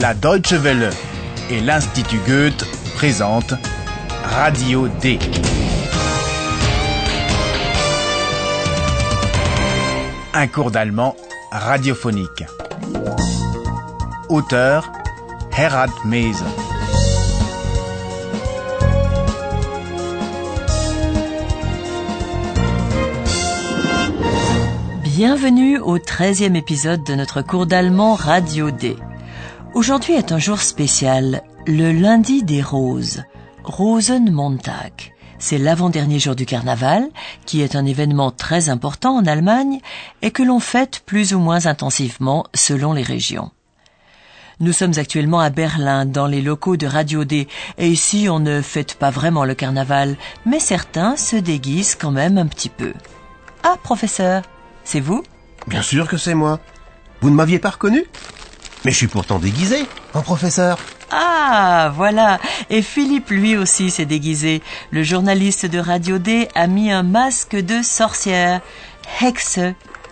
La Deutsche Welle et l'Institut Goethe présentent Radio D. Un cours d'allemand radiophonique. Auteur Herald Mese. Bienvenue au 13e épisode de notre cours d'allemand Radio D. Aujourd'hui est un jour spécial, le lundi des roses, Rosenmontag. C'est l'avant-dernier jour du carnaval, qui est un événement très important en Allemagne et que l'on fête plus ou moins intensivement selon les régions. Nous sommes actuellement à Berlin, dans les locaux de Radio D, et ici on ne fête pas vraiment le carnaval, mais certains se déguisent quand même un petit peu. Ah, professeur, c'est vous? Bien sûr que c'est moi. Vous ne m'aviez pas reconnu? Mais je suis pourtant déguisé en professeur. Ah, voilà. Et Philippe, lui aussi, s'est déguisé. Le journaliste de Radio D a mis un masque de sorcière. Hexe.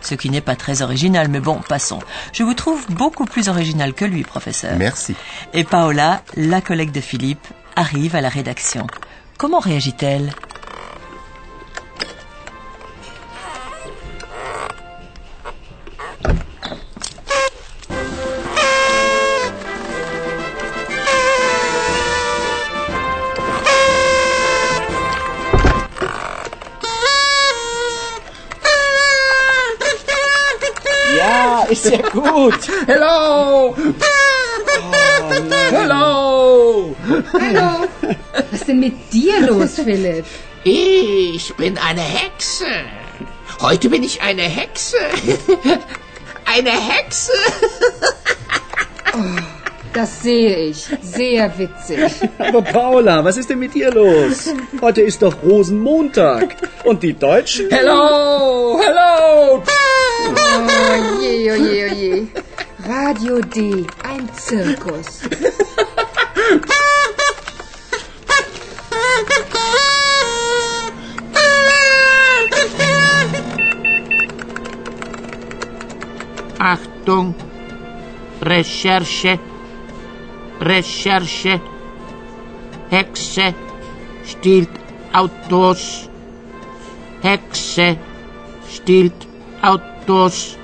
Ce qui n'est pas très original, mais bon, passons. Je vous trouve beaucoup plus original que lui, professeur. Merci. Et Paola, la collègue de Philippe, arrive à la rédaction. Comment réagit-elle? Gut. Hello! Hello! Hallo. Was ist denn mit dir los, Philipp? Ich bin eine Hexe. Heute bin ich eine Hexe. Eine Hexe. Das sehe ich. Sehr witzig. Aber Paula, was ist denn mit dir los? Heute ist doch Rosenmontag. Und die Deutschen? Hello! Hello! Oh je, oh je, oh je. Radio D, ein Zirkus. Achtung. Recherche. Recherche. Hexe stiehlt Autos. Hexe stiehlt Autos.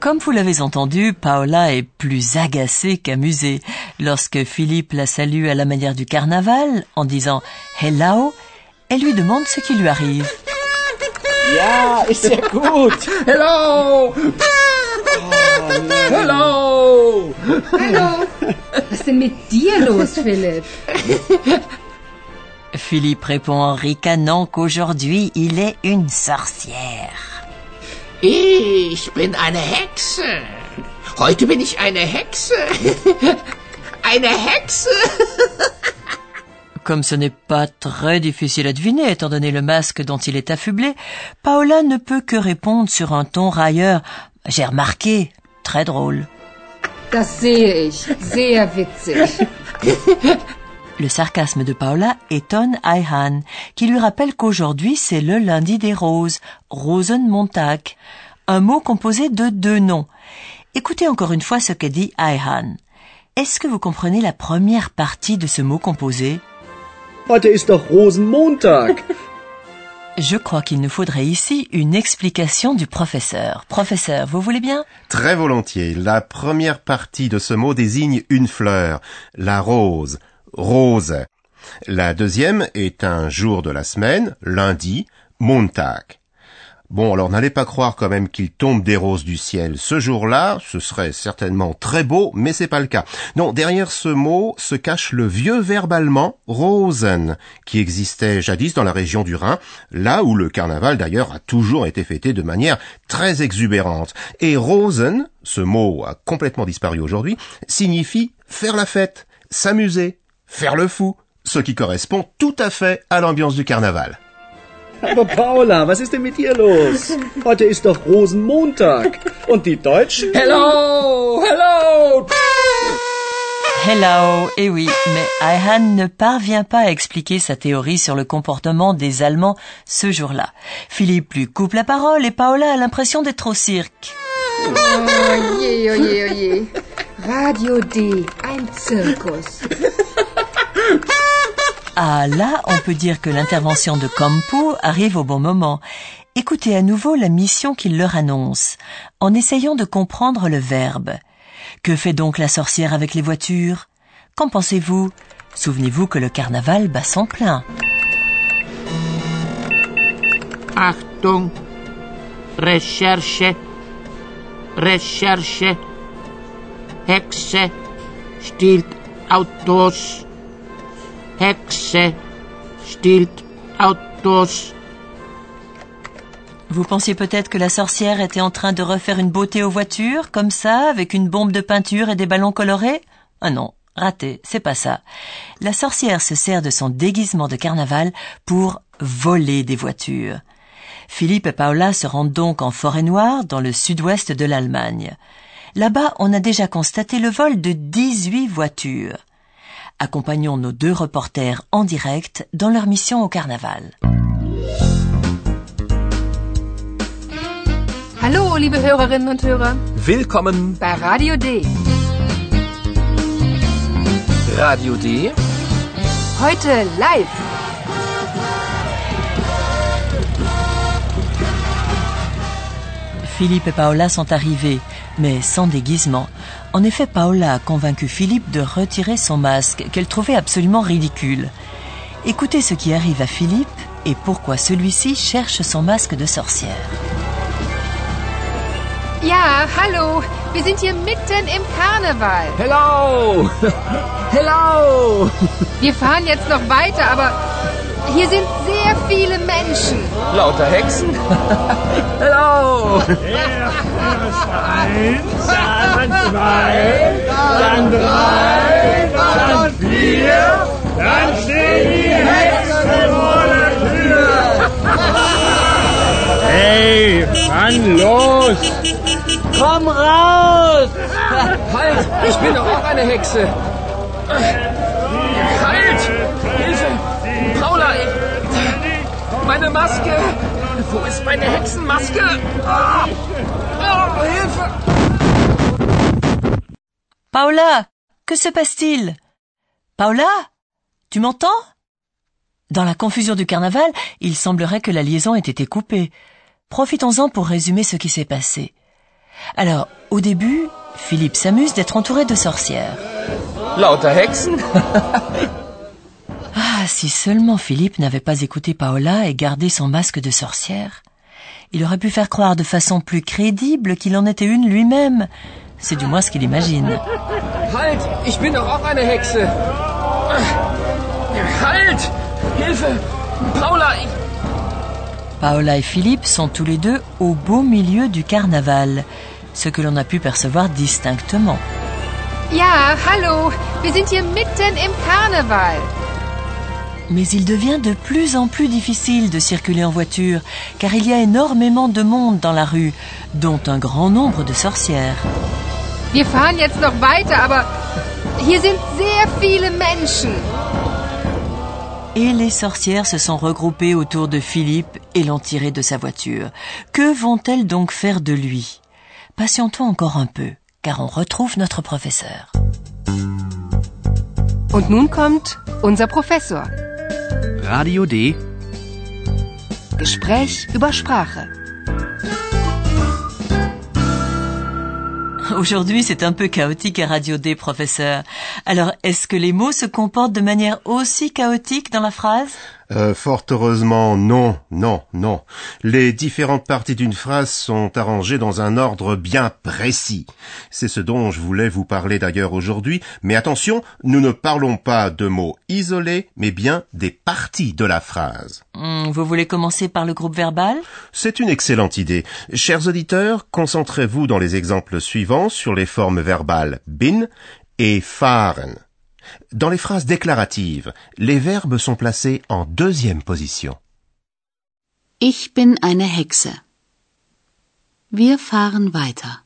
Comme vous l'avez entendu, Paola est plus agacée qu'amusée lorsque Philippe la salue à la manière du carnaval en disant Hello. Elle lui demande ce qui lui arrive. Ja, ist sehr gut. Hello! Hello! Hallo. Was ist denn mit dir los, Philipp? Philippe répond en ricanant qu'aujourd'hui il est une sorcière. Ich bin eine Hexe. Heute bin ich eine Hexe. Eine Hexe. Comme ce n'est pas très difficile à deviner étant donné le masque dont il est affublé, Paola ne peut que répondre sur un ton railleur. J'ai remarqué, très drôle. Le sarcasme de Paola étonne Ayhan, qui lui rappelle qu'aujourd'hui c'est le lundi des roses, Rosenmontag, un mot composé de deux noms. Écoutez encore une fois ce que dit Ayhan. Est-ce que vous comprenez la première partie de ce mot composé? Heute ist doch Rosenmontag. Je crois qu'il nous faudrait ici une explication du professeur. Professeur, vous voulez bien? Très volontiers. La première partie de ce mot désigne une fleur, la rose, rose. La deuxième est un jour de la semaine, lundi, Montag. Bon, alors n'allez pas croire quand même qu'il tombe des roses du ciel. Ce jour-là, ce serait certainement très beau, mais c'est pas le cas. Non, derrière ce mot se cache le vieux verbe allemand rosen, qui existait jadis dans la région du Rhin, là où le carnaval d'ailleurs a toujours été fêté de manière très exubérante. Et rosen, ce mot a complètement disparu aujourd'hui, signifie faire la fête, s'amuser, faire le fou, ce qui correspond tout à fait à l'ambiance du carnaval. Aber Paula, was ist denn mit dir los? Heute ist doch Rosenmontag. Und die Deutschen? Hello! Hello! Hello, eh oui, mais Ayhan ne parvient pas à expliquer sa théorie sur le comportement des Allemands ce jour-là. Philippe lui coupe la parole et Paola a l'impression d'être au cirque. Oh je, oh je, oh je. Radio D, ein Zirkus. Ah là, on peut dire que l'intervention de Campo arrive au bon moment. Écoutez à nouveau la mission qu'il leur annonce, en essayant de comprendre le verbe. Que fait donc la sorcière avec les voitures? Qu'en pensez-vous? Souvenez-vous que le carnaval bat son plein. Achtung. Recherche. Recherche. Hexe. Stiehlt Autos. Stiehlt Autos. Vous pensiez peut-être que la sorcière était en train de refaire une beauté aux voitures, comme ça, avec une bombe de peinture et des ballons colorés? Ah non, raté, c'est pas ça. La sorcière se sert de son déguisement de carnaval pour voler des voitures. Philippe et Paola se rendent donc en forêt noire, dans le sud-ouest de l'Allemagne. Là-bas, on a déjà constaté le vol de 18 voitures. Accompagnons nos deux reporters en direct dans leur mission au carnaval. Hallo, liebe Hörerinnen und Hörer, Willkommen bei Radio D. Radio D. Heute live. Philippe et Paola sont arrivés, mais sans déguisement. En effet, Paola a convaincu Philippe de retirer son masque, qu'elle trouvait absolument ridicule. Écoutez ce qui arrive à Philippe et pourquoi celui-ci cherche son masque de sorcière. Ja, hallo, wir sind hier mitten im Karneval. Hello! Hello! Wir fahren jetzt noch weiter, aber hier sind sehr viele Menschen. Lauter Hexen? Hello! Hey, wann los? Komm raus! Halt! Ich bin doch auch eine Hexe! Halt! Meine Maske! Wo ist meine Hexenmaske? Ah! Oh, Hilfe! Paola, que se passe-t-il? Paola, tu m'entends? Dans la confusion du carnaval, il semblerait que la liaison ait été coupée. Profitons-en pour résumer ce qui s'est passé. Alors, au début, Philippe s'amuse d'être entouré de sorcières. Lauter Hexen? Ah, si seulement Philippe n'avait pas écouté Paola et gardé son masque de sorcière. Il aurait pu faire croire de façon plus crédible qu'il en était une lui-même. C'est du moins ce qu'il imagine. Halt! Ich bin doch auch eine Hexe! Halt! Hilfe! Paula! Ich, Paola et Philippe sont tous les deux au beau milieu du carnaval, ce que l'on a pu percevoir distinctement. Ja, hallo, wir sind hier mitten im Karneval. Mais il devient de plus en plus difficile de circuler en voiture, car il y a énormément de monde dans la rue, dont un grand nombre de sorcières. Wir fahren jetzt noch weiter, aber hier sind sehr viele Menschen. Et les sorcières se sont regroupées autour de Philippe et l'ont tiré de sa voiture. Que vont-elles donc faire de lui? Patientons encore un peu, car on retrouve notre professeur. Und nun kommt unser Professor. Radio D. Über Sprache. Aujourd'hui, c'est un peu chaotique à Radio D, professeur. Alors, est-ce que les mots se comportent de manière aussi chaotique dans la phrase? Euh, fort heureusement, non, non, non. Les différentes parties d'une phrase sont arrangées dans un ordre bien précis. C'est ce dont je voulais vous parler d'ailleurs aujourd'hui, mais attention, nous ne parlons pas de mots isolés, mais bien des parties de la phrase. Hmm, Vous voulez commencer par le groupe verbal? C'est une excellente idée. Chers auditeurs, concentrez-vous dans les exemples suivants sur les formes verbales bin et fahren. Dans les phrases déclaratives, les verbes sont placés en deuxième position. Ich bin eine Hexe. Wir fahren weiter.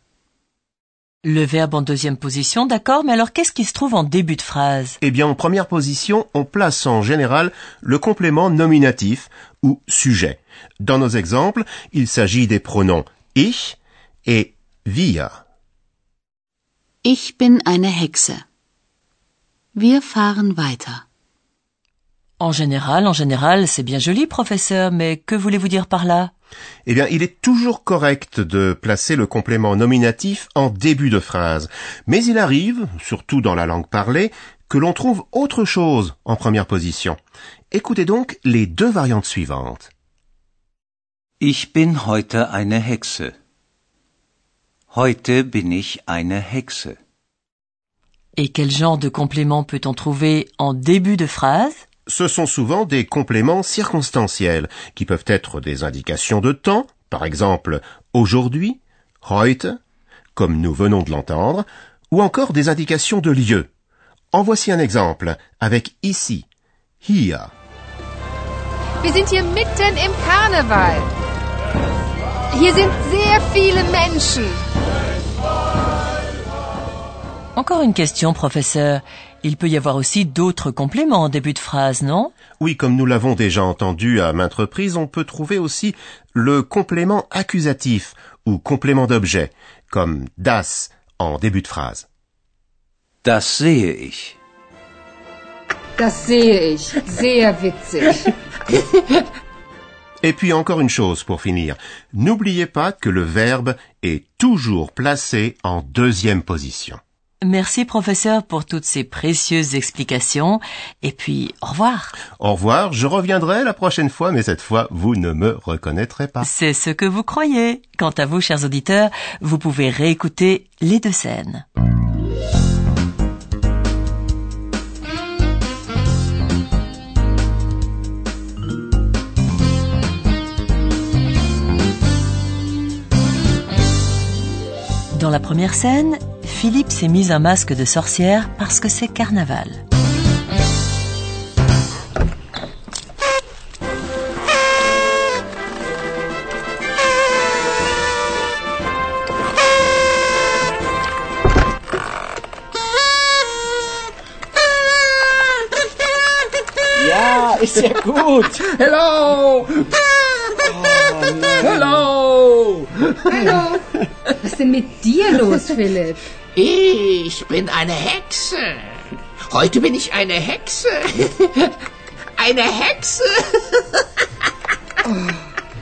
Le verbe en deuxième position, d'accord, mais alors qu'est-ce qui se trouve en début de phrase? Eh bien, en première position, on place en général le complément nominatif ou sujet. Dans nos exemples, il s'agit des pronoms ich et wir. Ich bin eine Hexe. Wir fahren weiter. En général, en général, c'est bien joli, professeur, mais que voulez-vous dire par là? Eh bien, il est toujours correct de placer le complément nominatif en début de phrase. Mais il arrive, surtout dans la langue parlée, que l'on trouve autre chose en première position. Écoutez donc les deux variantes suivantes. Ich bin heute eine Hexe. Heute bin ich eine Hexe. Et quel genre de complément peut-on trouver en début de phrase? Ce sont souvent des compléments circonstanciels, qui peuvent être des indications de temps, par exemple aujourd'hui, heute, comme nous venons de l'entendre, ou encore des indications de lieu. En voici un exemple, avec ici, hier. Wir sind hier mitten im Karneval. Hier sind sehr viele Menschen. Encore une question, professeur. Il peut y avoir aussi d'autres compléments en début de phrase, non? Oui, comme nous l'avons déjà entendu à maintes reprises, on peut trouver aussi le complément accusatif ou complément d'objet, comme das en début de phrase. Das sehe ich. Das sehe ich. Sehr witzig. Et puis encore une chose pour finir. N'oubliez pas que le verbe est toujours placé en deuxième position. Merci, professeur, pour toutes ces précieuses explications. Et puis, au revoir. Au revoir, je reviendrai la prochaine fois, mais cette fois, vous ne me reconnaîtrez pas. C'est ce que vous croyez. Quant à vous, chers auditeurs, vous pouvez réécouter les deux scènes. Dans la première scène, Philippe s'est mis un masque de sorcière parce que c'est carnaval. Ja, ist ja gut. Hello! Hello! Denn mit dir los, Philipp? Ich bin eine Hexe. Heute bin ich eine Hexe. Eine Hexe.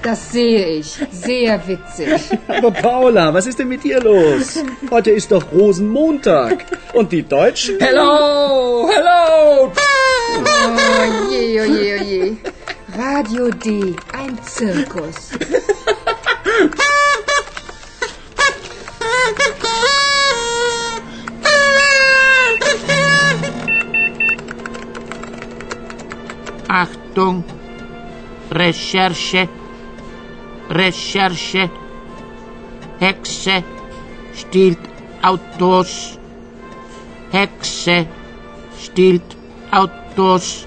Das sehe ich. Sehr witzig. Aber Paula, was ist denn mit dir los? Heute ist doch Rosenmontag. Und die Deutschen? Hello! Hello! Oh je, oh je, oh je. Radio D. Ein Zirkus. Achtung! Recherche! Recherche! Hexe stiehlt Autos. Hexe stiehlt Autos.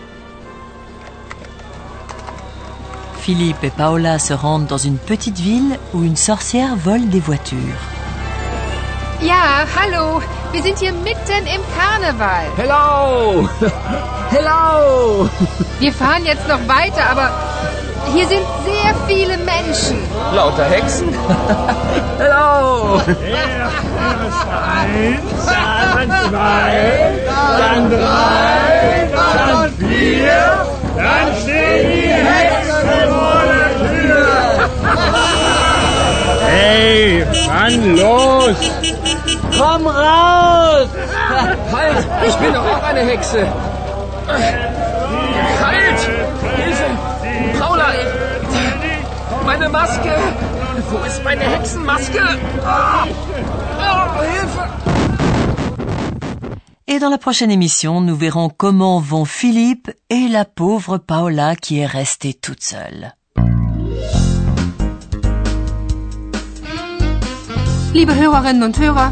Philippe et Paola se rendent dans une petite ville où une sorcière vole des voitures. Ja, hallo. Wir sind hier mitten im Karneval. Hello! Hello! Wir fahren jetzt noch weiter, aber hier sind sehr viele Menschen. Lauter Hexen? Hello! Eins, dann zwei, dann drei, dann vier, dann steht die Hexe vor der Tür. Hey, Mann, los! Komm raus! Halt! Ich bin doch auch eine Hexe! Halt! Hilfe! Paula! Meine Maske! Wo ist meine Hexenmaske? Oh, Hilfe! Et dans la prochaine émission, nous verrons comment vont Philippe et la pauvre Paola qui est restée toute seule. Liebe Hörerinnen und Hörer,